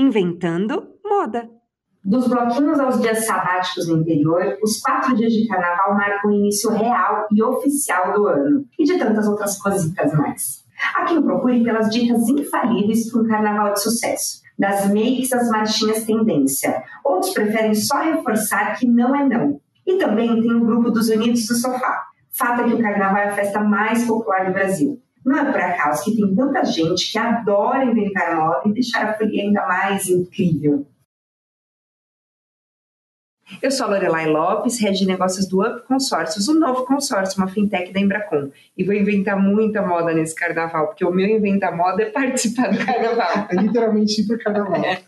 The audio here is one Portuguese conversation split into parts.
Inventando Moda. Dos bloquinhos aos dias sabáticos no interior, os quatro dias de carnaval marcam o início real e oficial do ano, e de tantas outras cositas mais. Aqui eu procure pelas dicas infalíveis para um carnaval de sucesso, das makes às marchinhas tendência. Outros preferem só reforçar que não é não. E também tem o grupo dos Unidos do Sofá. Fato é que o carnaval é a festa mais popular do Brasil. Não é por acaso que tem tanta gente que adora inventar moda e deixar a folia ainda mais incrível. Eu sou a Lorelai Lopes, head de negócios do Up Consórcios, um novo consórcio, uma fintech da Embracon. E vou inventar muita moda nesse carnaval, porque o meu inventar moda é participar do carnaval. É literalmente ir pro carnaval. É.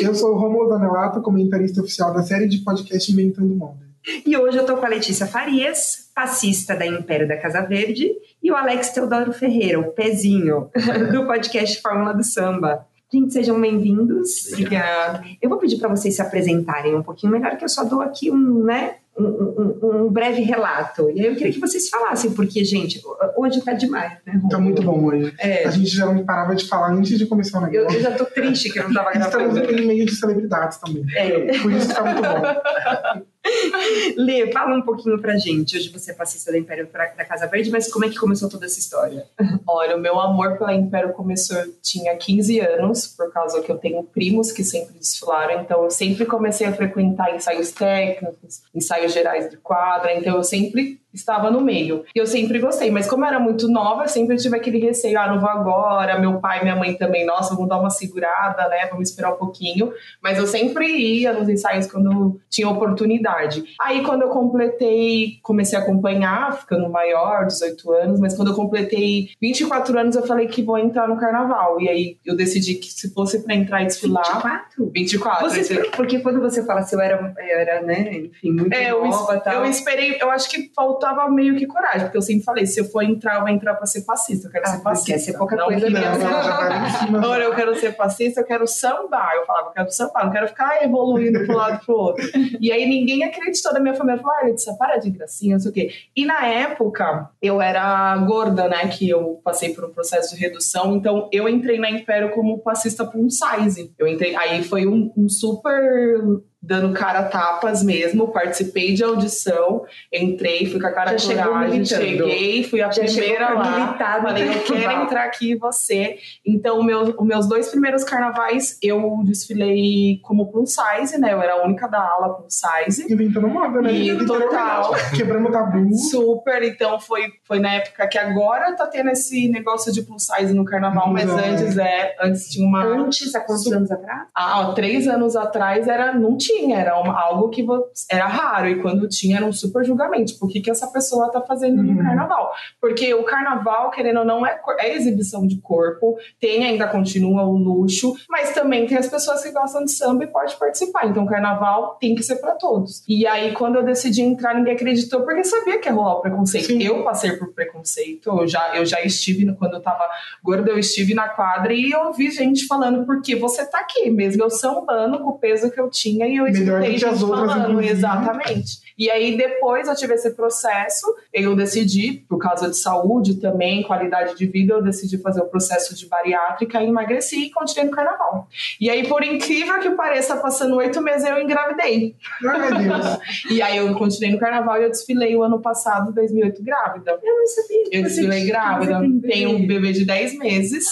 Eu sou o Romulo Danelato, comentarista oficial da série de podcast Inventando Moda. E hoje eu tô com a Letícia Farias, passista da Império da Casa Verde, e o Alex Teodoro Ferreira, o pezinho, do podcast Fórmula do Samba. Gente, sejam bem-vindos. Obrigada. Eu vou pedir para vocês se apresentarem um pouquinho melhor, que eu só dou aqui um, né, um, um, um, breve relato. E aí eu queria que vocês falassem, porque, gente, hoje tá demais, né? Tá muito bom hoje. É. A gente já não parava de falar antes de começar o negócio. Eu, eu já tô triste que eu não tava gravando. Estamos em meio de celebridades também. É. Por isso que tá muito bom. Lê, fala um pouquinho pra gente. Hoje você é passista da Império da Casa Verde, mas como é que começou toda essa história? Olha, o meu amor pela Império começou, eu tinha 15 anos, por causa que eu tenho primos que sempre desfilaram, então eu sempre comecei a frequentar ensaios técnicos, ensaios gerais de quadra, então eu sempre estava no meio. E eu sempre gostei, mas como eu era muito nova, eu sempre tive aquele receio, ah, não vou agora, meu pai e minha mãe também, nossa, vamos dar uma segurada, né, vamos esperar um pouquinho. Mas eu sempre ia nos ensaios quando tinha oportunidade. Aí quando eu completei, comecei a acompanhar, ficando maior, 18 anos, mas quando eu completei 24 anos, eu falei que vou entrar no carnaval. E aí eu decidi que se fosse para entrar e desfilar... 24? 24. Você, porque quando você fala assim, eu era, eu era né, enfim, muito é, nova eu, tal. Eu esperei, eu acho que faltou faltava meio que coragem, porque eu sempre falei, se eu for entrar, eu vou entrar pra ser passista, eu quero ah, ser passista. Quer ser pouca não coisa mesmo. Olha, eu quero ser passista, eu quero sambar. Eu falava, eu quero sambar, não quero ficar evoluindo pro lado pro outro. E aí ninguém acreditou da minha família, falou, ah, para de gracinha, não sei o quê. E na época, eu era gorda, né, que eu passei por um processo de redução, então eu entrei na Império como passista plus size. Eu entrei, aí foi um, um super dando cara a tapas mesmo, participei de audição, entrei, fui com a cara Já coragem, cheguei, fui a Já primeira lá, falei, eu quero entrar aqui você. Então, meu, os meus dois primeiros carnavais, eu desfilei como plus size, né, eu era a única da ala plus size. Inventando moda, né? E total. Quebrando tabu. Super, então foi, foi na época que agora tá tendo esse negócio de plus size no carnaval, mas antes é, antes tinha uma... Antes, há quantos anos atrás? Ah, ó, três anos atrás era, não tinha tinha, era uma, algo que era raro, e quando tinha era um super julgamento. Por que, que essa pessoa tá fazendo uhum. no carnaval? Porque o carnaval, querendo ou não, é, é exibição de corpo, tem ainda continua o luxo, mas também tem as pessoas que gostam de samba e pode participar. Então o carnaval tem que ser para todos. E aí, quando eu decidi entrar, ninguém acreditou, porque sabia que ia rolar o preconceito. Sim. Eu passei por preconceito, eu já, eu já estive, quando eu tava gorda, eu estive na quadra e eu ouvi gente falando, porque você tá aqui, mesmo eu sambando com o peso que eu tinha e eu Melhor do que as outras, falando, Exatamente. E aí, depois eu tive esse processo, eu decidi, por causa de saúde também, qualidade de vida, eu decidi fazer o processo de bariátrica, emagreci e continuei no carnaval. E aí, por incrível que pareça, passando oito meses, eu engravidei. Ai, meu Deus. e aí, eu continuei no carnaval e eu desfilei o ano passado, 2008, grávida. Eu não sabia. Eu desfilei grávida. Tenho um bebê de 10 meses.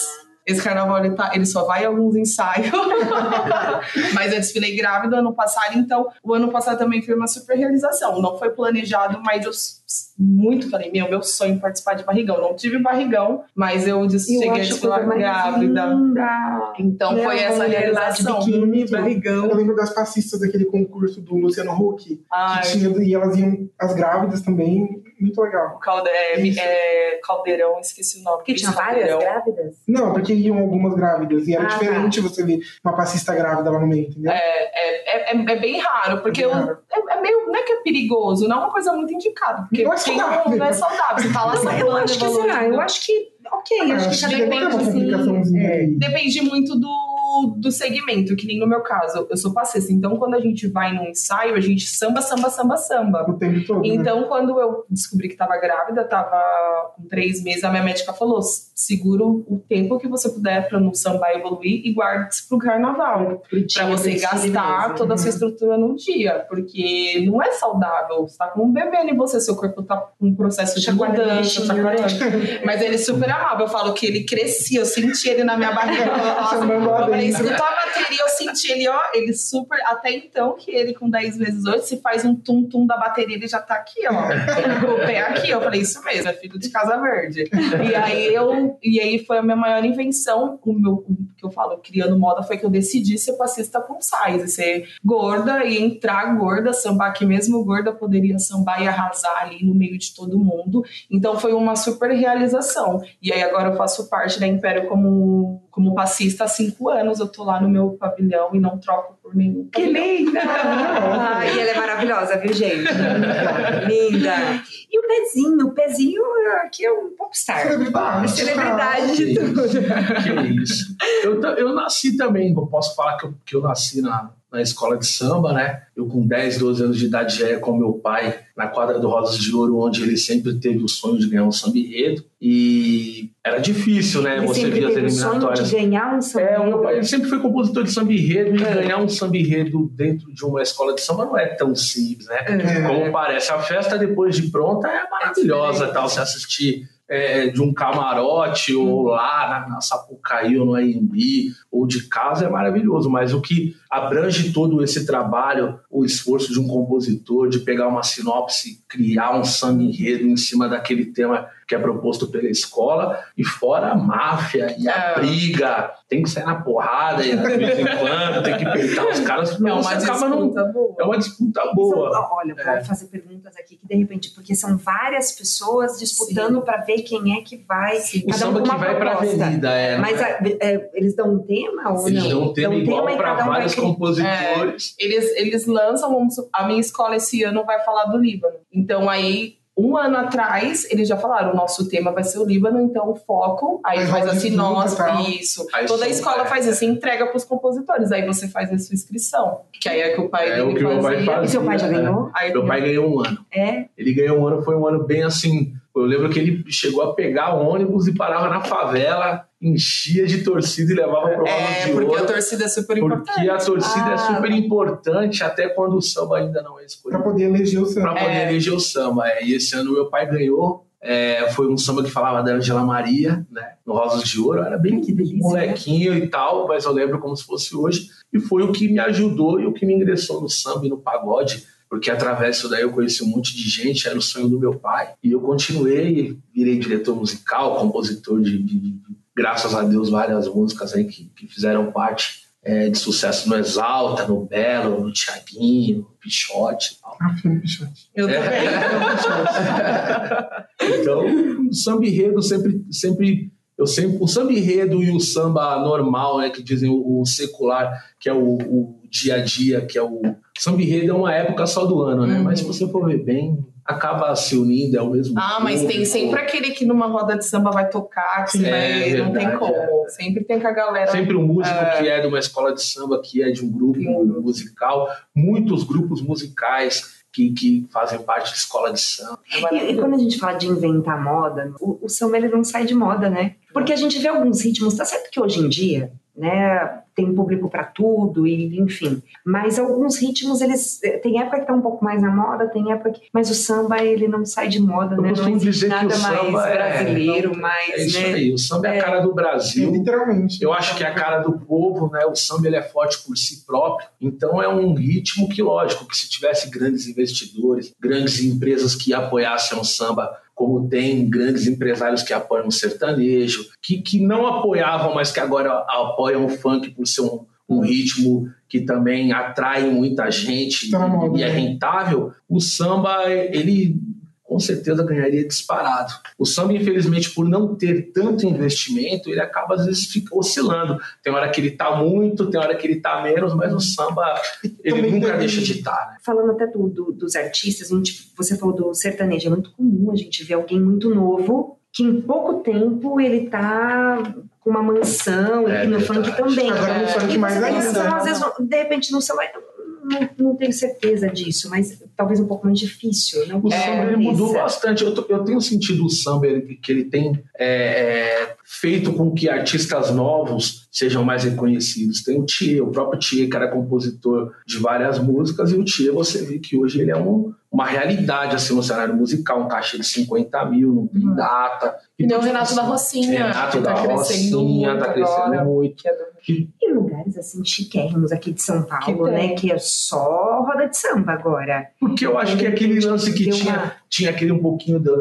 Esse carnaval ele, tá, ele só vai a alguns ensaios. mas eu desfilei grávida ano passado, então o ano passado também foi uma super realização. Não foi planejado, mas eu muito falei, meu, meu sonho é participar de barrigão. Não tive barrigão, mas eu, eu cheguei a desfilar grávida. Linda. Então Meu foi essa realização. De biquíni, barrigão. Eu lembro das passistas daquele concurso do Luciano Huck. Ai. Que tinha, e elas iam, as grávidas também, muito legal. Calde é, é, caldeirão, esqueci o nome. Que tinha várias grávidas? Não, porque iam algumas grávidas. E era ah, tá. diferente tá. você ver uma passista grávida lá no meio, entendeu? É, é, é, é bem raro, porque é, bem raro. Eu, é, meio. Não é que é perigoso, não é uma coisa muito indicada. Porque não é saudável. Não é saudável. Você fala assim, eu acho que será, eu acho que. Ok, ah, acho que cada depende, assim, é, depende muito do do, do segmento, que nem no meu caso, eu sou passista. Então, quando a gente vai num ensaio, a gente samba, samba, samba, samba. O tempo todo. né? Então, quando eu descobri que tava grávida, tava com três meses, a minha médica falou: segura o tempo que você puder pra no samba evoluir e guarde isso pro carnaval. Pra você gastar toda a sua estrutura num dia. Porque não é saudável. Você tá com um bebê em você, seu corpo tá com um processo de mudança. Mas ele super amava. Eu falo que ele crescia, eu senti ele na minha barriga. Nossa, eu falei, escutou a bateria, eu senti ele, ó, ele super. Até então, que ele com 10 vezes hoje, se faz um tum-tum da bateria, ele já tá aqui, ó. o pé aqui. Eu falei, isso mesmo, é filho de Casa Verde. E aí eu. E aí foi a minha maior invenção, o meu, que eu falo, criando moda, foi que eu decidi ser passista com size, ser gorda e entrar gorda, sambar que mesmo gorda poderia sambar e arrasar ali no meio de todo mundo. Então foi uma super realização. E aí agora eu faço parte da Império como, como passista há cinco anos. Eu tô lá no meu pavilhão e não troco por nenhum. Que pavilhão. linda! Ai, ela é maravilhosa, viu, gente? linda! E o pezinho? O pezinho aqui é um popstar. Celebridade. Celebridade de que tudo. isso, Que isso. Eu, eu nasci também, eu posso falar que eu, que eu nasci na, na escola de samba, né? Eu com 10, 12 anos de idade já ia com meu pai na quadra do Rosas de Ouro, onde ele sempre teve o sonho de ganhar um samba enredo. E era difícil, né? Ele Você via as o sonho eliminatórias. de ganhar um samba. É, o meu pai ele sempre foi compositor de samba enredo e É. ganhar um samba enredo dentro de uma escola de samba não é tão simples, né? É. Como parece, a festa depois de pronta é maravilhosa, tal, você assistir é, de um camarote ou lá na, na Sapucaí ou no Aimbi ou de casa é maravilhoso, mas o que abrange todo esse trabalho, o esforço de um compositor de pegar uma sinopse, criar um samba enredo em cima daquele tema que é proposto pela escola e fora a máfia e a É. briga, tem que sair na porrada e de vez em quando, tem que peitar os caras, É uma você acaba num, disputa boa. é uma disputa São- boa. olha, eu É. vou fazer perguntas aqui que de repente, porque são várias pessoas disputando para ver quem é que vai. Sim. O Cada um samba com que uma vai pra proposta. avenida, é. Mas não é? a- é, eles dão um tema ou Eles não? dão um tema igual e para cada um vários compositores. Eles, eles lançam, vamos a minha escola esse ano vai falar do Líbano. Então aí, um ano atrás, eles já falaram, o nosso tema vai ser o Líbano, então o foco, aí Aí faz rola a disputa sinopse, e tal. isso. Aí Toda a escola é. faz isso, entrega pros compositores, aí você faz a sua inscrição. Que aí é que o pai É dele o que meu pai fazia. faz. E seu pai já É. ganhou? Aí Meu pai ganhou um ano. É? Ele ganhou um ano, foi um ano bem assim. Eu lembro que ele chegou a pegar ônibus e parava na favela, enchia de torcida e levava pro Rosa É, de porque Ouro. a torcida é super importante. Porque a torcida é Ah. super importante, até quando o samba ainda não é escolhido. poder eleger o samba. Pra poder É. eleger o samba. É, E esse ano meu pai ganhou. é, foi um samba que falava da Angela Maria, né? No Rosas de Ouro. Eu era bem Que delícia. molequinho e tal, mas eu lembro como se fosse hoje. E foi o que me ajudou e o que me ingressou no samba e no pagode. Porque através disso daí eu conheci um monte de gente, era o sonho do meu pai. E eu continuei, virei diretor musical, compositor de, de- de- graças a Deus, várias músicas aí que, que fizeram parte é, de sucesso no Exalta, no Belo, no Tiaguinho, no Pichote e tal. Ah, filho, bichote. Eu também. Então, o samba enredo sempre, sempre, eu sempre, o samba enredo e o samba normal, né, que dizem o, o secular, que é o, o dia a dia, que é o samba enredo é uma época só do ano, né? Uhum. Mas se você for ver bem, acaba se unindo, é o mesmo. Ah, mas tem sempre aquele que numa roda de samba vai tocar, que É, vai, não tem como. Sempre tem com a galera. Sempre um músico É. que é de uma escola de samba, que é de um grupo Sim. musical, muitos grupos musicais que, que fazem parte da escola de samba. E, e quando a gente fala de inventar moda, o, o samba ele não sai de moda, né? Porque a gente vê alguns ritmos, tá certo que hoje em dia, né, tem público para tudo e enfim, mas alguns ritmos eles tem época que tá um pouco mais na moda, tem época que, mas o samba ele não sai de moda, Eu né? Não existe nada o mais samba é- brasileiro, mais, É isso né? aí, o samba é a cara do É, Brasil. literalmente. Eu acho que é a cara do povo, né? O samba ele é forte por si próprio. Então é um ritmo que, lógico, que se tivesse grandes investidores, grandes empresas que apoiassem o samba, como tem grandes empresários que apoiam o sertanejo, que, que não apoiavam, mas que agora apoiam o funk por ser um, um ritmo que também atrai muita gente Tá moda, e é né? rentável, o samba, ele com certeza ganharia disparado. O samba, infelizmente, por não ter tanto investimento, ele acaba às vezes fica oscilando. Tem hora que ele tá muito, tem hora que ele tá menos, mas o samba ele Também nunca deixa de estar. né? Falando até do, do- dos artistas, gente- você falou do sertanejo, é muito comum a gente ver alguém muito novo que em pouco tempo ele tá com uma mansão, É e no verdade. funk também. Agora no É. funk mais ainda. pensa, às vezes, de repente, no celular, não, não tenho certeza disso, mas talvez um pouco mais difícil. Não O samba ele mudou bastante. Eu, tô- eu tenho sentido o samba ele- que ele tem é, é, feito com que artistas novos sejam mais reconhecidos. Tem o Thier, o próprio Thier, que era compositor de várias músicas, e o Thier, você vê que hoje ele é um- uma realidade assim, no cenário musical, um cachê de 50 mil, não tem data. E nem o Então, Renato tipo da Rocinha. Renato que da tá crescendo Rocinha, muito tá crescendo agora. muito. Que é do- E lugares assim chiquérrimos aqui de São Paulo, Que né? Que é só roda de samba agora. Porque eu acho que é aquele lance que tinha, uma- tinha aquele um pouquinho da,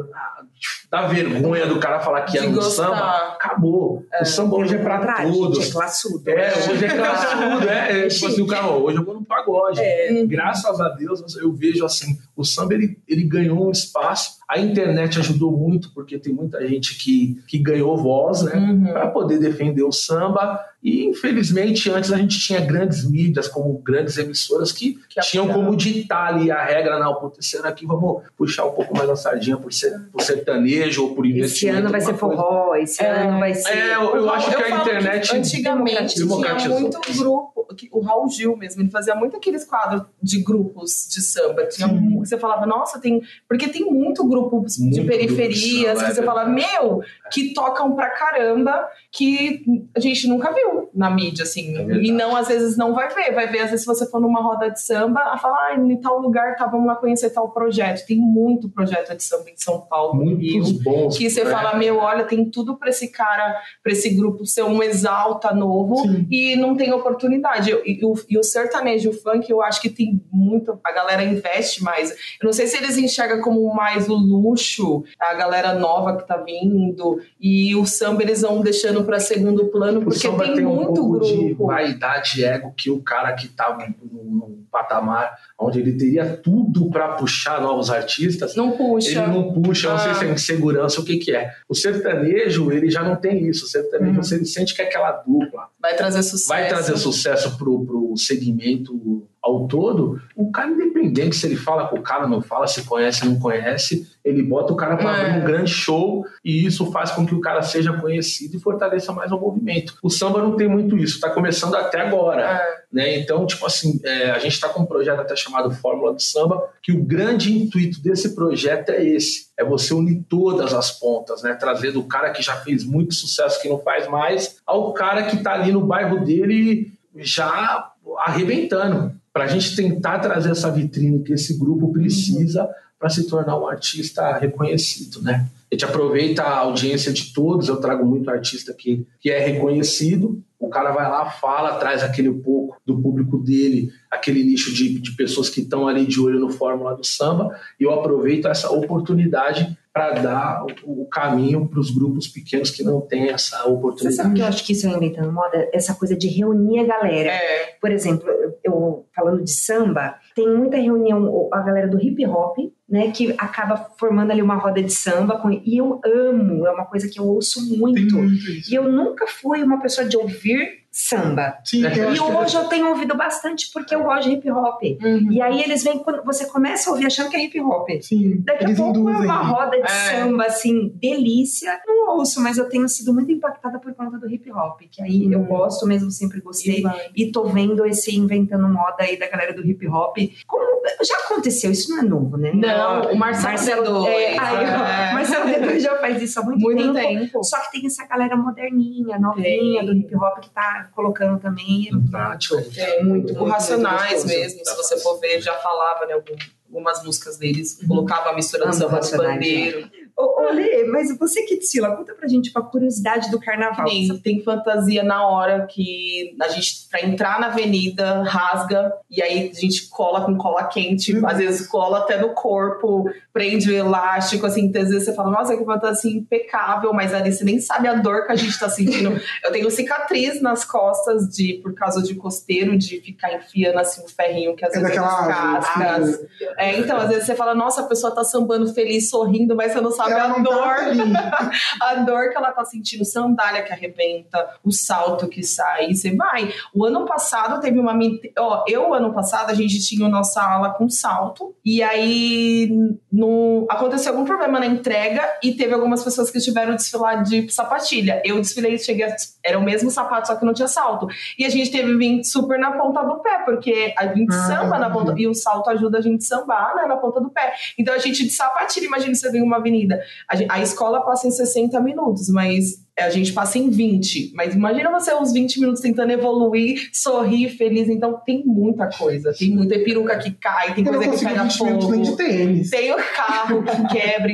da vergonha do cara falar que era no samba. Acabou. O samba hoje é pra todos. gente, É classudo. É, hoje é classudo, é. é tipo assim, o cara, hoje eu vou no pagode. É. Graças a Deus, eu vejo assim, o samba ele, ele ganhou um espaço. A internet ajudou muito, porque tem muita gente que, que ganhou voz, né? Uhum. Para poder defender o samba. E, infelizmente, antes a gente tinha grandes mídias, como grandes emissoras, que, Que tinham como ditar ali a regra, não, ano aqui vamos puxar um pouco mais a sardinha por, ser, por sertanejo ou por Esse investimento. ano vai ser alguma coisa. forró, esse É. ano vai ser. É, eu, eu acho que a internet. antigamente tinha muito grupo, que- o Raul Gil mesmo, ele fazia muito aqueles quadros de grupos de samba. Tinha Sim. um- você falava, nossa, tem. Porque tem muito grupo de Muito grupo de periferias samba, que é você fala, meu, que tocam pra caramba, que a gente nunca viu na mídia, assim. É e não, às vezes, não vai ver. Vai ver, às vezes, se você for numa roda de samba, a falar, ah, em tal lugar, tá, vamos lá conhecer tal projeto. Tem muito projeto de samba em São Paulo, no Rio Muitos bons. que você né? fala, meu, olha, tem tudo pra esse cara, pra esse grupo ser um exalta novo Sim. e não tem oportunidade. E, e o, e o sertanejo, o funk, eu acho que tem muito, a galera investe mais. Eu não sei se eles enxergam como mais o luxo, a galera nova que tá vindo, e o samba eles vão deixando pra segundo plano, porque tem, tem um muito pouco de grupo. vaidade e ego que o cara que tá num, patamar onde ele teria tudo para puxar novos artistas, Não puxa. ele não puxa, não sei Ah. se é insegurança, o que que é. O sertanejo, ele já não tem isso. O sertanejo, Uhum. você sente que é aquela dupla. Vai trazer sucesso. Vai trazer sucesso pro, pro segmento ao todo. O cara, independente se ele fala com o cara, não fala, se conhece, não conhece, ele bota o cara para É. um grande show e isso faz com que o cara seja conhecido e fortaleça mais o movimento. O samba não tem muito isso, tá começando até agora. É. né? Então, tipo assim, é, a gente está com um projeto até chamado Fórmula do Samba, que o grande intuito desse projeto é esse, é você unir todas as pontas, né? Trazer do cara que já fez muito sucesso, que não faz mais, ao cara que está ali no bairro dele já arrebentando, para a gente tentar trazer essa vitrine que esse grupo precisa para se tornar um artista reconhecido, né? A gente aproveita a audiência de todos, eu trago muito artista que, que é reconhecido, o cara vai lá, fala, traz aquele pouco do público dele, aquele nicho de, de pessoas que estão ali de olho no Fórmula do Samba, e eu aproveito essa oportunidade para dar o, caminho para os grupos pequenos que não têm essa Você oportunidade. sabe que eu acho que isso é inventando moda? Essa coisa de reunir a galera. É. Por exemplo, eu, falando de samba, tem muita reunião, a galera do hip hop, né, que acaba formando ali uma roda de samba, com, e eu amo, é uma coisa que eu ouço muito. muito. E eu nunca fui uma pessoa de ouvir samba. Sim, eu E E hoje eu tenho ouvido bastante porque eu gosto de hip hop. Uhum. E aí eles vêm, quando você começa a ouvir achando que é hip hop. sim, Daqui a pouco é induzem. uma roda de É. samba, assim, delícia. Não ouço, mas eu tenho sido muito impactada por conta do hip hop, que aí eu Hum. gosto mesmo, sempre gostei. vai. E tô vendo esse inventando moda aí da galera do hip hop. Como, já aconteceu, isso não é novo, né? Não, o Marcelo, D2, é, aí, é. Marcelo D2 já faz isso há muito, Muito tempo. tempo. Só que tem essa galera moderninha, novinha do hip hop que tá colocando também. Prático. É, Muito, Racionais muito mesmo, se você for ver, já falava, né, algum- algumas músicas deles, Uhum. colocava a mistura do samba do Racionais, bandeiro. Ô, ô, Lê, mas você que desfila, conta pra gente uma curiosidade do carnaval. Tem, tem fantasia na hora que a gente, pra entrar na avenida, rasga, e aí a gente cola com cola quente, Uhum. às vezes cola até no corpo, prende o elástico, assim, às vezes você fala, nossa, que fantasia impecável, mas ali você nem sabe a dor que a gente tá sentindo. Eu tenho cicatriz nas costas de por causa de costeiro, de ficar enfiando assim o ferrinho que às É vezes daquela cascas. árvore, É, então, às vezes você fala, nossa, a pessoa tá sambando feliz, sorrindo, mas você não sabe sabe a Ela não dor. tá a dor que ela tá sentindo, sandália que arrebenta, o salto que sai, e você vai. O ano passado teve uma. Ó, eu, ano passado, a gente tinha a nossa ala com salto, e aí no... aconteceu algum problema na entrega e teve algumas pessoas que tiveram desfilar de sapatilha. Eu desfilei, cheguei, a... era o mesmo sapato, só que não tinha salto. E a gente teve vir super na ponta do pé, porque a gente Ah, samba na ponta, e o salto ajuda a gente a sambar né, na ponta do pé. Então a gente de sapatilha, imagina você vem uma avenida. A, a escola passa em 60 minutos, mas a gente passa em 20. Mas imagina você uns 20 minutos tentando evoluir, sorrir, feliz. Então tem muita coisa. Tem muita peruca que cai, tem Eu coisa que pega 20 minutos nem de fogo. Tem o carro que quebra,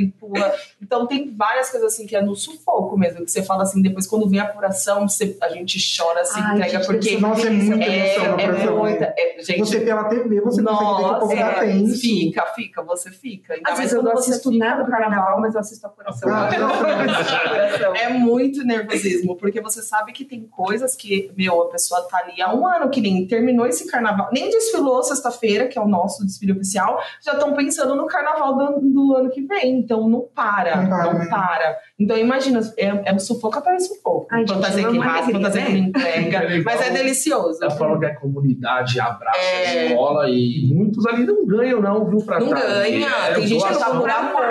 Então tem várias coisas assim que é no sufoco mesmo. Que você fala assim, depois quando vem a apuração, você- a gente chora, se Ai, entrega, gente, porque Nossa, é muita é, emoção é apuração, muita. é- gente, Você pela TV, você consegue ver que o nossa, povo tá é, tenso. fica, fica, você fica. Ainda Às vezes eu não assisto fica nada do carnaval, mas eu assisto a apuração. Ah. É muito nervosismo, porque você sabe que tem coisas que, meu, a pessoa tá ali há um ano que nem terminou esse carnaval, nem desfilou sexta-feira, que é o nosso desfile oficial, já estão pensando no carnaval do, do ano que vem. Então não para, Não para, não né? para. Então imagina, é, é um sufoco atrás de sufoco. Ai, gente, fantasia é que alegria, fantasia né? que não entrega. É mas é delicioso. Ela falou que a comunidade abraça É. a escola e muitos ali não ganham, não, viu? Pra Não tá ganha. Tem gente que tá por amor.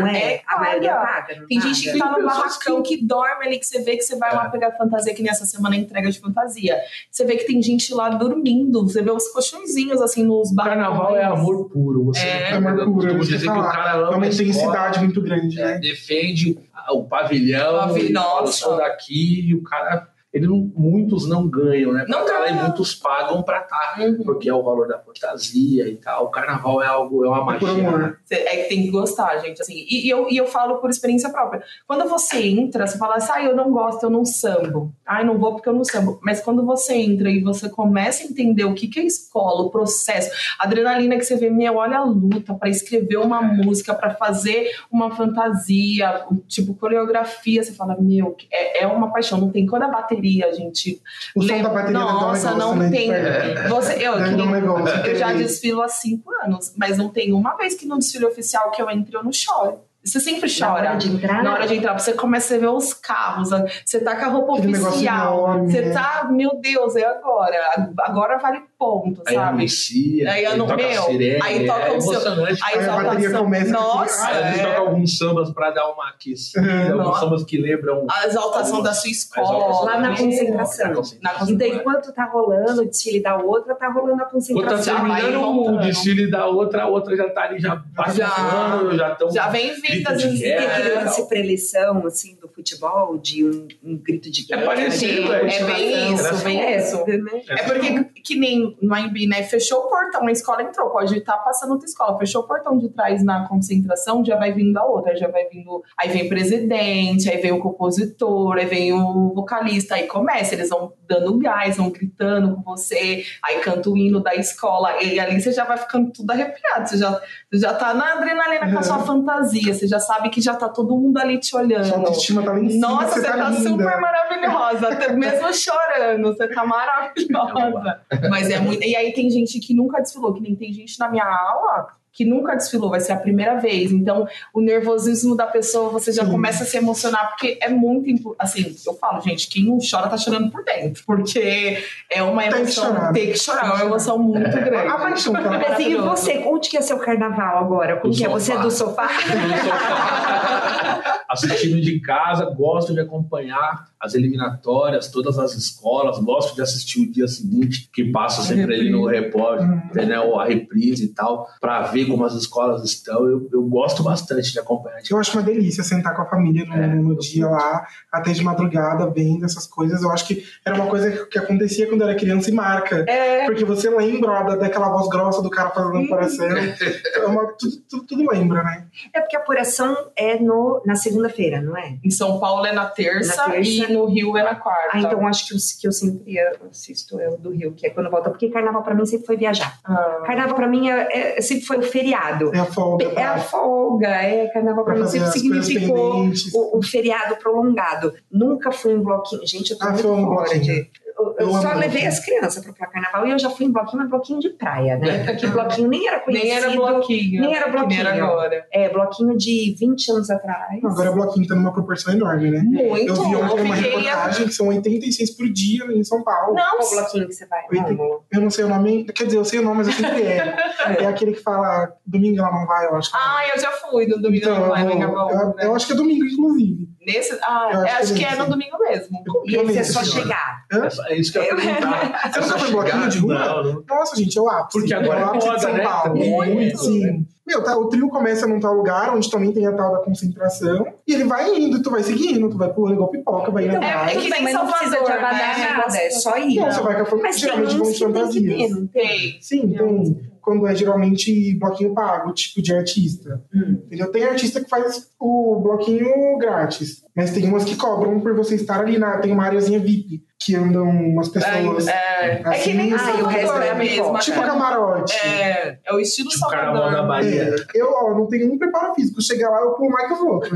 não é? É, a maioria paga. paga. não Tem paga? gente que tá no barracão que... dorme ali, que você vê que você vai lá pegar fantasia, que nessa semana é entrega de fantasia. Você vê que tem gente lá dormindo, você vê os colchõezinhos assim nos O barracões. carnaval é amor puro. Você É. É amor puro, é que dizer que o cara É ama uma a escola, intensidade muito grande, é, né? defende o pavilhão, Pavi- fala, nossa. "Eu sou daqui e o cara. Ele não- muitos não ganham, né? Não tá. E muitos pagam pra estar, Uhum. porque é o valor da fantasia e tal. O carnaval é algo, é uma É magia. né? É que tem que gostar, gente. Assim, e, e eu, e eu falo por experiência própria. Quando você entra, você fala assim, ah, eu não gosto, eu não sambo. Ai, não vou porque eu não sambo. Mas quando você entra e você começa a entender o que, que é escola, o processo, a adrenalina que você vê, meu, olha a luta para escrever uma música, para fazer uma fantasia, tipo, coreografia, você fala, meu, é, é uma paixão. Não tem quando a bateria, gente. O som lembra- da bateria deve dar um Nossa, negócio, não né? tem. É. Você, eu, Deve que negócio. eu já desfilo há cinco anos, mas não tem uma vez que no desfile oficial que eu entre eu não choro. Você sempre Na hora chora. de entrar, Na hora de entrar, você começa a ver os carros, a- você tá com a roupa Aquele oficial. enorme, Você tá, meu Deus, é agora. Agora vale ponto, Aí sabe? anuncia, Aí aí, eu não- toca meu, sirene, aí toca é o seu- emocionante. Aí Aí a bateria exaltação. começa Nossa, Aí, às vezes é. toca alguns sambas pra dar uma aquecida, É. alguns Nossa. sambas que lembram a exaltação da sua escola. Lá na concentração. Na concentração. enquanto tá rolando o desfile da outra, tá rolando a Quando tá concentração. Já vai terminando o voltando. desfile da outra, a outra já tá ali, já passando, já estão. Já vem vindo de Tem aquele lance pré-eleição, assim, do futebol, de um, um grito de É guerra. parecido, de é É isso, bem isso, bem É, isso. né? É porque, que nem no AMB, né? Fechou o portão, a escola entrou, pode estar passando outra escola. Fechou o portão de trás na concentração, já vai vindo a outra, já vai vindo. Aí vem o presidente, aí vem o compositor, aí vem o vocalista, aí começa, eles vão dando gás, vão gritando com você, aí canta o hino da escola, e ali você já vai ficando tudo arrepiado, você já, você já tá na adrenalina com a sua fantasia, você já sabe que já tá todo mundo ali te olhando. Sua autoestima tá lá em cima, Nossa, você você tá, tá, super maravilhosa, até mesmo chorando, você tá maravilhosa. Mas é muito. E aí tem gente que nunca desfilou, que nem tem gente na minha aula que nunca desfilou, vai ser a primeira vez. Então, o nervosismo da pessoa, você já Sim. começa a se emocionar, porque é muito. Assim, eu falo, gente, quem não chora tá chorando por dentro, porque é uma Tem que emoção. chorar. Tem que chorar, é uma emoção muito grande. A paixão Mas e você? Onde que é seu carnaval agora? Como Do que é? Você é do sofá. no sofá, assistindo de casa, gosto de acompanhar as eliminatórias, todas as escolas, gosto de assistir o dia seguinte, que passa sempre ali no repórter, né, ou a reprise e tal, para ver como as escolas estão. Eu, eu gosto bastante de acompanhar. Eu acho uma delícia sentar com a família no, É, no eu dia lá, até de madrugada, vendo essas coisas. Eu acho que era uma coisa que acontecia quando eu era criança e marca. É, Porque você lembra da- daquela voz grossa do cara fazendo Hum. coração. É uma- tudo, tudo, tudo lembra, né? É porque a apuração é no, na segunda-feira, não é? em São Paulo é na terça, Na terça. e no Rio é na quarta. Ah, então acho que o que eu sempre assisto é o do Rio, que é quando volta. Porque carnaval pra mim sempre foi viajar. Ah. Carnaval pra mim é, é- sempre foi o feriado. É a folga. É a folga, é carnaval pra mim sempre significou o, o feriado prolongado. Nunca fui em bloquinho. Gente, eu tô Ah, muito foi um fora bloquinho. de. Eu, Eu só levei bloquinho. as crianças para o carnaval e eu já fui em bloquinho, mas bloquinho de praia, né? Porque bloquinho nem era conhecido. Nem era bloquinho. Nem era que nem bloquinho. era agora. É, bloquinho de 20 anos atrás. Agora bloquinho tá numa proporção enorme, né? Muito. Eu vi ontem uma fiquei- reportagem que são 86 por dia em São Paulo. Não, Qual bloquinho que você vai? Oitenta- Rômulo? Eu não sei o nome, quer dizer, eu sei o nome, mas eu sempre é. É aquele que fala domingo ela não vai, eu acho. que é. Ah, eu já fui no domingo Então, não vai, eu, no eu, Carnaval, né? eu acho que é domingo, inclusive. Nesse, ah, eu acho acho, que que é é no domingo mesmo. E esse é só chegar. Hã? É isso que eu ia perguntar. Você nunca foi bloquinho de rua? Não, não. Nossa, gente, é o ápice. Porque agora é o é ápice de São né? Paulo. Muito. Sim. Meu, tá, o trio começa num tal lugar onde também tem a tal da concentração. E ele vai indo, tu vai seguindo, tu vai pulando igual pipoca, vai indo é- é que nem mas não precisa de Salvador, abadar né? nada, é só ir. Não, você vai com a geralmente vão não tem? Tem. Sim, tem. Quando é geralmente bloquinho pago, tipo de artista. Hum. Entendeu? Tem artista que faz o bloquinho grátis. Mas tem umas que cobram por você estar ali na. Tem uma areazinha VIP, que andam umas pessoas. É, é que nem Assim, ah, e o resto é mesmo. tipo cara. camarote. É, é o estilo Tipo Salvador. da Bahia. É, eu, ó, não tenho um preparo físico. Chegar lá, eu pulo mais que os outros.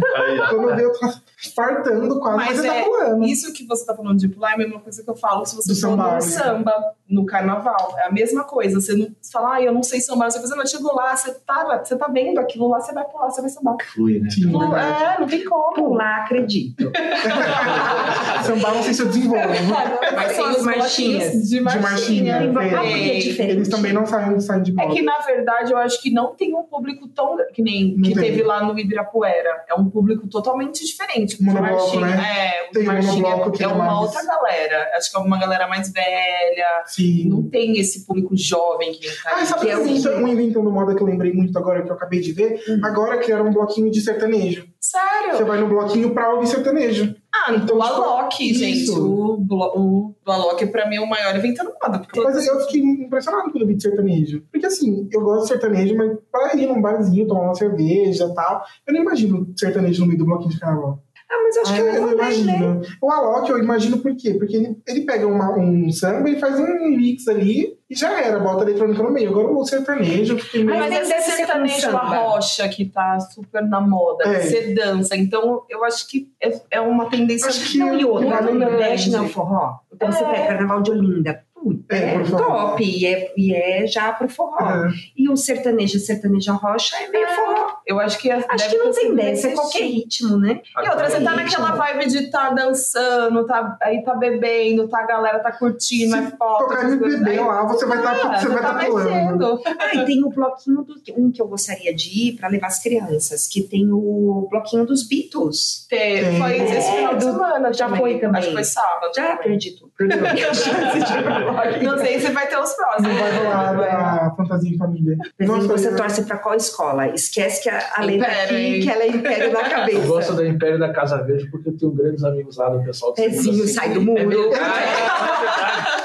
Quando eu tô fartando quase, mas, Mas você é- tá pulando. Isso que você tá falando de pular é a mesma coisa que eu falo se você Do for samba, né? no samba, no carnaval. É a mesma coisa. Você não você fala, ah, eu não sei sambar. Você fala, não, chegou lá, você tá, você tá vendo aquilo lá, você vai pular, você vai sambar. Flui, né? Sim, é, não tem como. Pular, acredito. Sambar, não sei se eu desenvolvo. Mas tem São os marchinhas. De marchinha. marchinha, Tem bloquinho é. é diferente. Eles também não saem, saem de É moda. que, na verdade, eu acho que não tem um público tão que nem Não que tem. teve lá no Ibirapuera. É um público totalmente diferente. O Monobloco, Marchinha- né? É, o Tem Marchinha monobloco que é é uma mais- outra galera. Acho que é uma galera mais velha. Sim. Não tem esse público jovem que tá Ah, sabe que é um, o- inventando, um moda que eu lembrei muito agora, que eu acabei de ver? Hum. Agora criaram um bloquinho de sertanejo. Você Sério? vai no bloquinho pra ouvir sertanejo. Ah, Então, o tipo, Alok, gente. O, o, o Alok, pra mim, é o maior inventando moda. Porque Mas eu fiquei impressionado quando eu vi de sertanejo. Porque assim, eu gosto de sertanejo, mas pra ir num barzinho, tomar uma cerveja e tal, eu não imagino sertanejo no meio do bloquinho de carnaval. Ah, mas eu acho que eu é um não né? imagino. O Alok eu imagino por quê? Porque ele, ele pega uma- um samba e faz um mix ali e já era, bota eletrônica no meio. Agora o sertanejo, eu fiquei meio. Mas nem esse deve ser com sertanejo a rocha que tá super na moda, É. você dança. Então, eu acho que é, é uma tendência Acho que Não, e outra, no. Nordeste não é o forró. Então você É. pega Carnaval de Olinda. É, é, top. E é, e é já pro forró. Ah, E o sertanejo, sertanejo rocha é meio É. forró. Eu acho que Acho deve que não tem dessa, é qualquer ritmo, né? E outra, você tá naquela vibe de tá dançando, tá, aí tá bebendo, tá, a galera tá curtindo, Se é foto. tocar. MPB Aí- lá, você vai estar Ah, você vai tá tá pulando. mexendo. Ah, e tem o bloquinho do um que eu gostaria de ir para levar as crianças, que tem o bloquinho dos Beatles. Tem, Tem. Foi esse É, final de semana. já foi também. Acho que foi sábado. Já também. acredito. Perdeu a de. Não sei se vai ter os próximos. Não vai rolar a fantasia em família. Mas você eu- torce pra qual escola? Esquece que a, a letra Império, aqui, que ela é império na cabeça. Eu gosto da Império da Casa Verde porque eu tenho grandes amigos lá do pessoal do Pezinho Segunda sai do muro. É é verdade.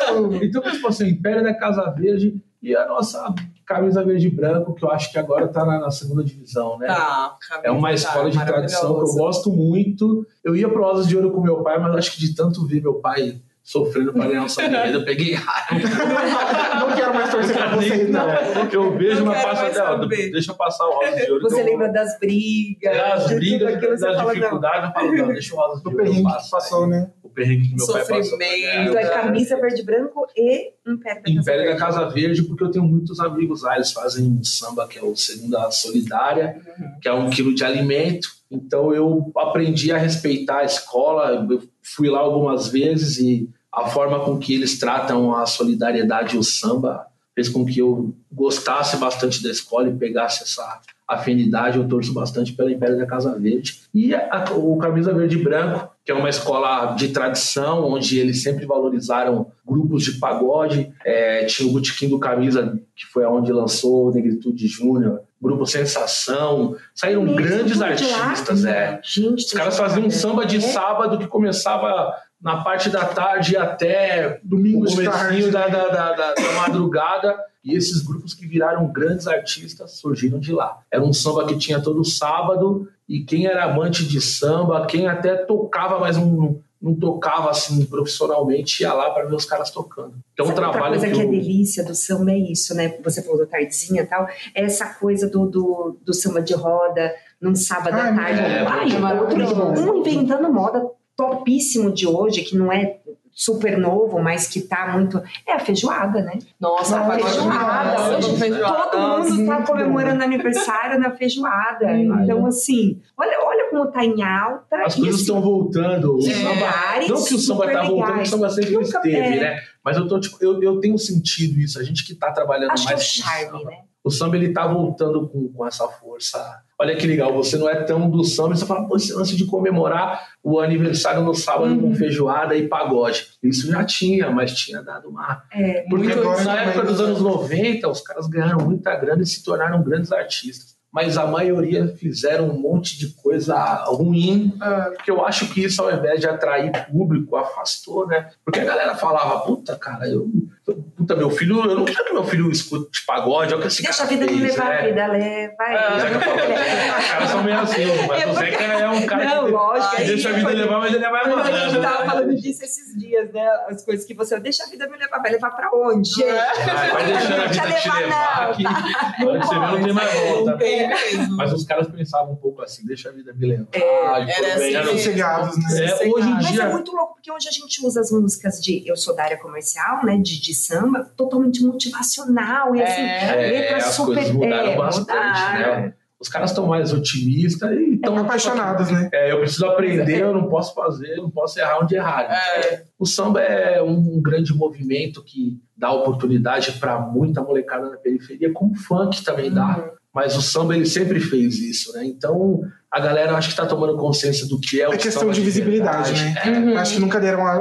Então, tipo assim, Império da Casa Verde e a nossa camisa verde e branco, que eu acho que agora tá na, na segunda divisão, né? Tá, É uma escola de tradição que eu gosto muito. Eu ia pro Asas de Ouro com meu pai, mas acho que de tanto ver meu pai sofrendo para ganhar um samba eu peguei raiva. Não quero mais torcer pra vocês, não. Eu vejo uma mais dela, deixa eu passar o Rosa de Ouro. Você eu- lembra das brigas, É, as de tudo brigas, aquilo, das dificuldades, eu falo, não, deixa o Rosa de Do Ouro perrengue que passar. passou, né? O perrengue que meu pai passou. Sofrimento. Então é camisa verde e branco e Império da Casa Império da. Casa Verde, porque eu tenho muitos amigos lá. Eles fazem um samba que é o Segunda Solidária, que é um quilo de alimento. Então eu aprendi a respeitar a escola. Eu fui lá algumas vezes e a forma com que eles tratam a solidariedade e o samba fez com que eu gostasse bastante da escola e pegasse essa afinidade. Eu torço bastante pela Império da Casa Verde. E a- o Camisa Verde e Branco, que é uma escola de tradição, onde eles sempre valorizaram grupos de pagode. É, tinha o Botequim do Camisa, que foi aonde lançou o Negritude Júnior. Grupo Sensação. Saíram Mesmo, grandes artistas, é. Gente, Os caras faziam um samba de É. sábado que começava na parte da tarde até o Domingo comecinho da, da, da, da- da madrugada. E esses grupos que viraram grandes artistas surgiram de lá. Era um samba que tinha todo sábado e quem era amante de samba, quem até tocava, mas não, não tocava assim profissionalmente, ia lá para ver os caras tocando. Então Sabe outra trabalho coisa que que, é eu... delícia do samba é isso, né? Você falou do tardezinha e tal. É essa coisa do, do, do samba de roda num sábado Ai, à tarde. é, Ai, é outro, um inventando moda topíssimo de hoje, que não é super novo, mas que tá muito. É a feijoada, né? Nossa, A feijoada. hoje feijoada. Todo mundo tá bom. comemorando aniversário na feijoada. Então, assim, olha, olha como tá em alta. As coisas assim, estão voltando. O de samba- não que o samba tá voltando, legais. o samba sempre Nunca- esteve, é. né? Mas eu, tô, tipo, eu, eu tenho sentido isso. A gente que tá trabalhando Acho que é o mais charme, samba, né? O samba ele tá voltando com, com essa força. Olha que legal, você não é tão do samba, você fala, pô, esse lance de comemorar o aniversário no sábado Uhum. com feijoada e pagode. Isso já tinha, mas tinha dado uma. É, Porque na época dos anos 90, os caras ganharam muita grana e se tornaram grandes artistas. Mas a maioria fizeram um monte de coisa ruim Ah, porque eu acho que isso, ao invés de atrair público, afastou, né? Porque a galera falava, puta, cara, eu. Puta, meu filho, eu não quero que meu filho escute pagode, olha o que esse Deixa a vida me fez, levar, é. a vida leva. Zeca Pagodinho, os caras são meio assim, mas É o Zeca é um cara Não, que, lógico. que aí deixa a vida foi- levar, mas ele é mais A gente malandro. tava né? falando disso esses dias, né? As coisas que você deixa a vida me levar, vai levar pra onde? gente? Vai, vai deixando a vida te levar, levar, não, tá? você vê não tem mais volta. mesmo. Mas os caras pensavam um pouco assim, deixa a vida me levar. É, era foram assim. Sossegados, né? É, hoje em Mas dia. é muito louco, porque hoje a gente usa as músicas de. Eu sou da área comercial, né? De samba, totalmente motivacional. E assim, É, letras as super. coisas mudaram é, bastante, mudaram. né? Os caras estão mais otimistas e estão Apaixonados, né? É, eu preciso aprender, eu não posso fazer, eu não posso errar onde errar. É. O samba é um grande movimento que dá oportunidade para muita molecada na periferia, como o funk também dá. Mas o samba ele sempre fez isso, né? Então a galera acho que está tomando consciência do que é o É questão de visibilidade, verdade. né? Uhum. Acho que nunca deram a,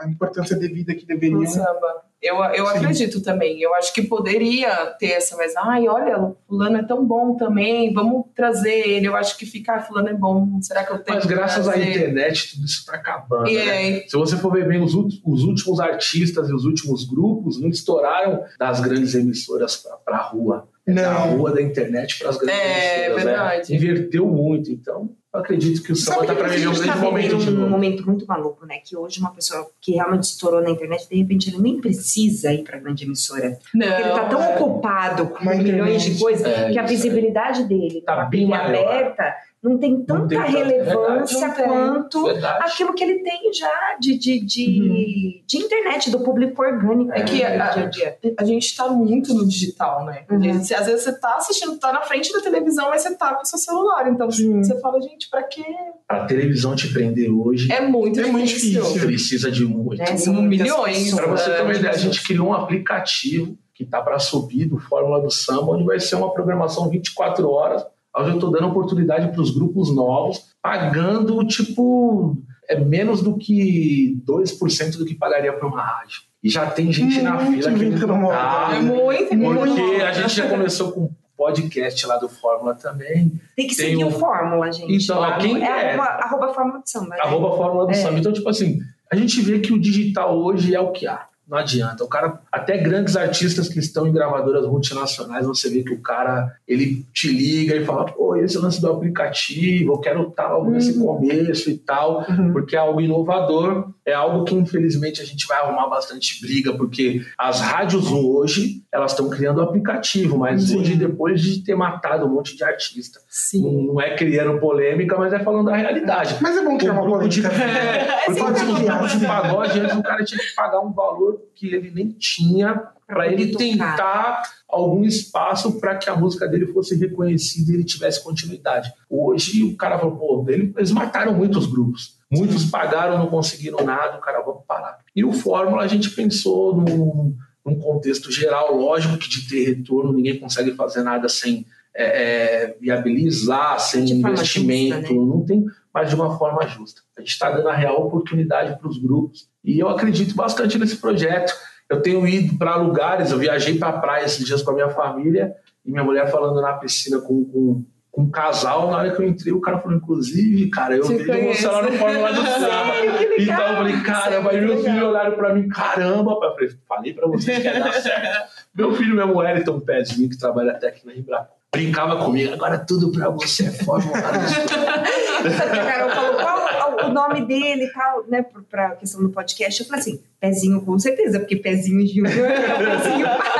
a- importância devida que deveriam. no samba. Eu, eu Sim. acredito também. Eu acho que poderia ter essa, mas ai, olha, o fulano é tão bom também, vamos trazer ele. Eu acho que ficar, ah, fulano é bom, será que eu tenho Mas que graças à internet tudo isso está acabando. Né? Se você for ver bem, os, os últimos artistas e os últimos grupos não estouraram das grandes emissoras para a rua. É da rua da internet para as grandes É, emissoras. né? verdade. Inverteu muito. Então, eu acredito que o samba está para viver um grande tá momento um momento muito maluco, né? Que hoje uma pessoa que realmente estourou na internet, de repente ele nem precisa ir pra grande emissora. não, Porque ele tá tão é. ocupado com milhões de coisas É, que a visibilidade dele Tá tá bem aberta não tem tanta tem tanta- relevância verdade, não tem. quanto Verdade. aquilo que ele tem já de, de, de, de internet, do público orgânico. É que né, a- dia a dia. A gente tá muito no digital, né? Uhum. Às vezes você tá assistindo, tá na frente da televisão, mas você tá com o seu celular. Então Sim. você fala, gente, pra quê? A televisão te prender hoje É muito É muito difícil. difícil. precisa de muito. Né? São Um milhões. Para você ter uma É, ideia, a gente criou um aplicativo que está para subir do Fórmula do Samba, onde vai ser uma programação 24 horas, onde eu estou dando oportunidade para os grupos novos, pagando tipo é menos do que 2% do que pagaria para uma rádio. E já tem gente na Muito fila que moda. tá, É muito, muito. porque a gente já começou com podcast lá do Fórmula também, Tem que seguir o Fórmula, gente. Então, lá quem é é? arroba, arroba Fórmula de Samba. né? arroba Fórmula do É. Samba. Então, tipo assim, a gente vê que o digital hoje é o que há. Não adianta. O cara, até grandes artistas que estão em gravadoras multinacionais, você vê que o cara, ele te liga e fala, pô, esse lance do aplicativo, eu quero tal nesse começo e tal, Uhum. porque é algo inovador, é algo que infelizmente a gente vai arrumar bastante briga, porque as rádios hoje, elas estão criando aplicativo, mas hoje, depois de ter matado um monte de artista, Sim. não é criando polêmica, mas é falando da realidade. Mas é bom criar uma O grupo de- polêmica. É, porque Pode o criar. grupo de pagode, antes o cara tinha que pagar um valor que ele nem tinha para ele tocar. tentar algum espaço para que a música dele fosse reconhecida e ele tivesse continuidade. Hoje o cara falou, pô, ele- eles mataram muitos grupos. Muitos pagaram, não conseguiram nada, o cara, vamos parar. E o Fórmula a gente pensou num, num contexto geral, lógico que de ter retorno, ninguém consegue fazer nada sem é, é, viabilizar, sem De investimento, justa, né? não tem, mas de uma forma justa. A gente está dando a real oportunidade para os grupos. E eu acredito bastante nesse projeto. Eu tenho ido para lugares, eu viajei para a praia esses dias com a minha família, e minha mulher falando na piscina com, com, com um casal, na hora que eu entrei, o cara falou, inclusive, cara, eu Te vejo você lá no. Fórmula do Samba. Então eu falei, caramba, aí meus filhos olharam pra mim, caramba. Eu falei, falei pra vocês que ia dar certo. Meu filho mesmo, Wellington Pedrinho, que trabalha até aqui na Embrapa, brincava comigo, agora tudo pra você é Fórmula do Samba. Sabe que a Carol falou qual o nome dele e tal, né, pra questão do podcast. Eu falei assim, pezinho com certeza, porque pezinho júnior é pezinho pai.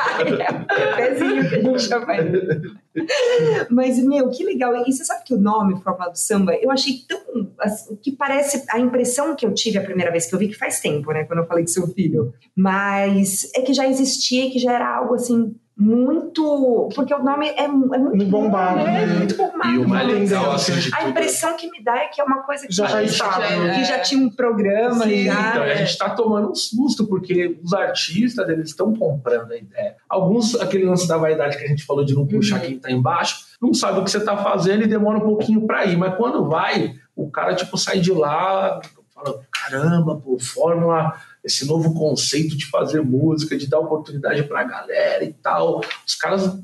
Pezinho que a gente chamar ele. Mas, meu, que legal. E você sabe que o nome Fórmula do Samba, eu achei tão. Assim, que parece. A impressão que eu tive a primeira vez que eu vi, que faz tempo, né? Quando eu falei do seu filho. Mas é que já existia que já era algo assim muito. Porque o nome é, é muito bombado. É, né? muito bombado. E o mais legal, assim, A tudo- impressão que me dá é que é uma coisa que Já já, está, já- né? que já tinha um programa. Sim, já, Então, a é. gente está tomando um susto, porque os artistas eles estão comprando a ideia. Alguns, aquele lance da vaidade que a gente falou de não puxar quem está embaixo, não sabe o que você está fazendo e demora um pouquinho para ir. Mas quando vai, o cara tipo sai de lá, fala: caramba, pô, Fórmula, esse novo conceito de fazer música, de dar oportunidade para a galera e tal. Os caras.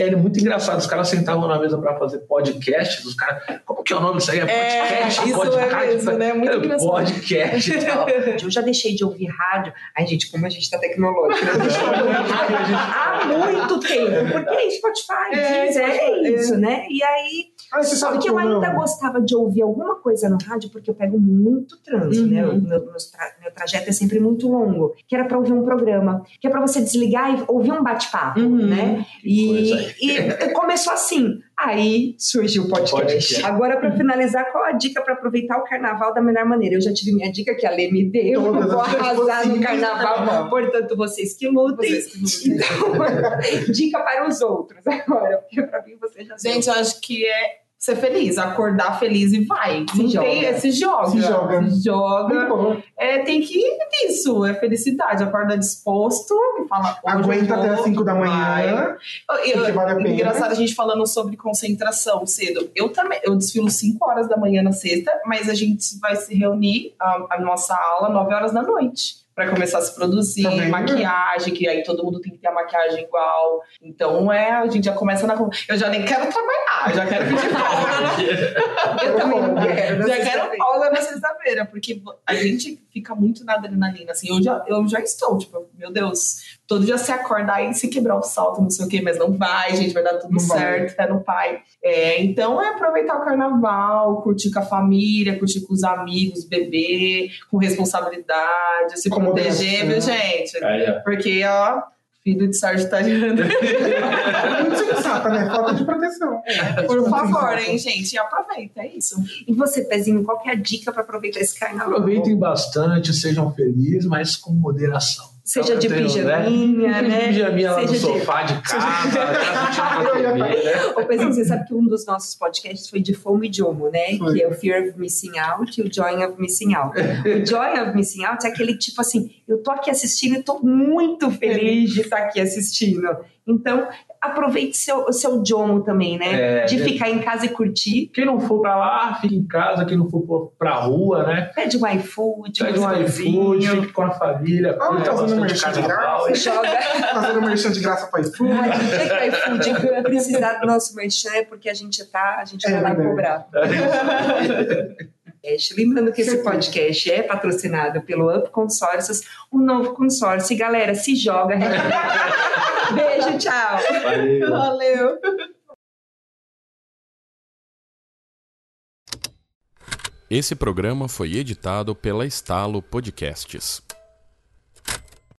Era muito engraçado, os caras sentavam na mesa para fazer podcasts, os caras. Como que é o nome disso aí? É podcast? isso podcast, é mesmo, né? Muito É, engraçado. Podcast e tal. Eu já deixei de ouvir rádio. Ai, gente, como a gente tá tecnológico, né? A gente ouvindo rádio há muito tempo. Porque é Spotify, É, é, Spotify, é. isso, né? E aí. Ah, Só que eu ainda gostava de ouvir alguma coisa no rádio, porque eu pego muito trânsito, Uhum. né? O Meu, tra- meu trajeto é sempre muito longo. Que era pra ouvir um programa, que é pra você desligar e ouvir um bate-papo, Uhum. né? coisa E, e começou assim. Aí surgiu o podcast. Podcast. Agora, pra finalizar, qual a dica pra aproveitar o carnaval da melhor maneira? Eu já tive minha dica que a Lê me deu. Eu vou arrasar no carnaval. Portanto, vocês que lutem. Vocês que lutem. Então, dica para os outros agora, porque pra mim você já deu. Gente, eu acho que é ser feliz, acordar feliz e vai. Se Não joga. tem, se joga. Se joga. Se joga. É, tem que é isso, é felicidade. Acorda disposto e fala. Aguenta eu até as 5 da manhã. Eu- porque vale a pena. Engraçado a gente falando sobre concentração cedo. Eu também, eu desfilo 5 horas da manhã na sexta, mas a gente vai se reunir, a, a nossa aula, 9 horas da noite. Pra começar a se produzir, Tá maquiagem, que aí todo mundo tem que ter a maquiagem igual. Então é, a gente já começa na. Eu já nem quero trabalhar, já quero pedir folga Eu também não quero. já quero folga na sexta-feira, porque a gente fica muito na adrenalina, assim. Eu já, eu já estou, tipo, meu Deus, todo dia você acorda aí se quebrar o salto, não sei o quê, mas não vai, gente, vai dar tudo Não vai. certo, é no pai. É, então é aproveitar o carnaval, curtir com a família, curtir com os amigos, beber, com responsabilidade, se Com proteger, viu, gente? Aí, ó. Porque, ó, filho de Sagitariano. Muito sensata, né? Falta de proteção. Por favor, hein, gente? E aproveita, é isso. E você, Pezinho, qual que é a dica para aproveitar esse carnaval? Aproveitem bastante, sejam felizes, mas com moderação. Seja de tenho, pijaminha, né? Pijaminha lá no Seja de- sofá de casa, TV, né? Ô, Pezinho, você sabe que um dos nossos podcasts foi de fome e Jomo, né? Foi. Que é o Fear of Missing Out e o Joy of Missing Out. O Joy of Missing Out é aquele tipo assim, eu tô aqui assistindo e tô muito feliz de estar aqui assistindo. Então, aproveite seu, o seu Jomo também, né? É, de é. ficar em casa e curtir. Quem não for pra lá, fique em casa. Quem não for pra rua, né? Pede um iFood, Pede um iFood, fique com a família. Ah, curta tá fazendo merchan de carnaval. Joga. Fazendo merchan de graça pra iFood. Ai, o dia que o iFood precisar do nosso merchan é porque a gente tá, a gente É vai lá verdade. cobrar. podcast. Lembrando que esse podcast é patrocinado pelo Up Consórcios, o novo consórcio. E galera, se joga. Beijo, tchau. Valeu. Valeu. Esse programa foi editado pela Estalo Podcasts.